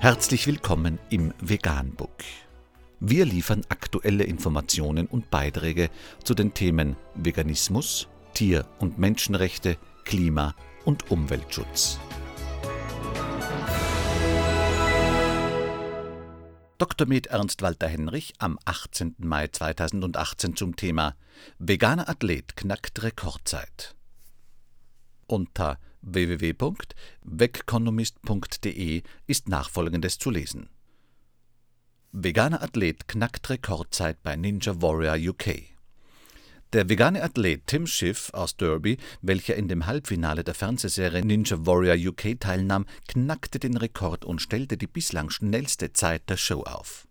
Herzlich willkommen im Veganbook. Wir liefern aktuelle Informationen und Beiträge zu den Themen Veganismus, Tier- und Menschenrechte, Klima- und Umweltschutz. Dr. Med Ernst Walter Henrich am 18. Mai 2018 zum Thema Veganer Athlet knackt Rekordzeit. Unter www.wegconomist.de ist nachfolgendes zu lesen. Veganer Athlet knackt Rekordzeit bei Ninja Warrior UK. Der vegane Athlet Tim Schiff aus Derby, welcher in dem Halbfinale der Fernsehserie Ninja Warrior UK teilnahm, knackte den Rekord und stellte die bislang schnellste Zeit der Show auf.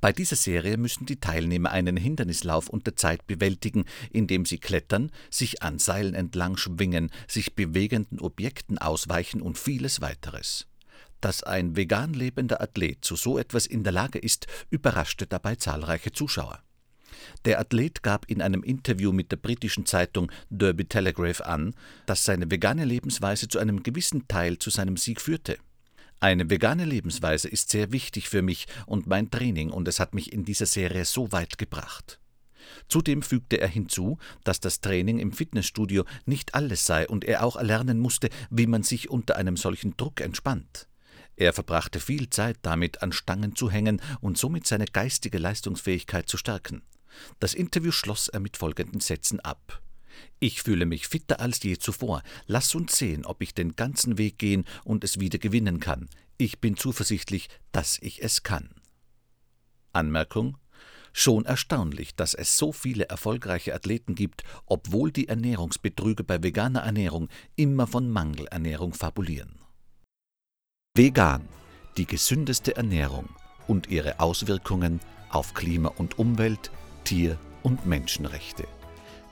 Bei dieser Serie müssen die Teilnehmer einen Hindernislauf unter Zeit bewältigen, indem sie klettern, sich an Seilen entlang schwingen, sich bewegenden Objekten ausweichen und vieles weiteres. Dass ein vegan lebender Athlet zu so etwas in der Lage ist, überraschte dabei zahlreiche Zuschauer. Der Athlet gab in einem Interview mit der britischen Zeitung Derby Telegraph an, dass seine vegane Lebensweise zu einem gewissen Teil zu seinem Sieg führte. Eine vegane Lebensweise ist sehr wichtig für mich und mein Training und es hat mich in dieser Serie so weit gebracht. Zudem fügte er hinzu, dass das Training im Fitnessstudio nicht alles sei und er auch erlernen musste, wie man sich unter einem solchen Druck entspannt. Er verbrachte viel Zeit damit, an Stangen zu hängen und somit seine geistige Leistungsfähigkeit zu stärken. Das Interview schloss er mit folgenden Sätzen ab. Ich fühle mich fitter als je zuvor. Lass uns sehen, ob ich den ganzen Weg gehen und es wieder gewinnen kann. Ich bin zuversichtlich, dass ich es kann. Anmerkung Schon erstaunlich, dass es so viele erfolgreiche Athleten gibt, obwohl die Ernährungsbetrüger bei veganer Ernährung immer von Mangelernährung fabulieren. Vegan, die gesündeste Ernährung und ihre Auswirkungen auf Klima und Umwelt, Tier- und Menschenrechte.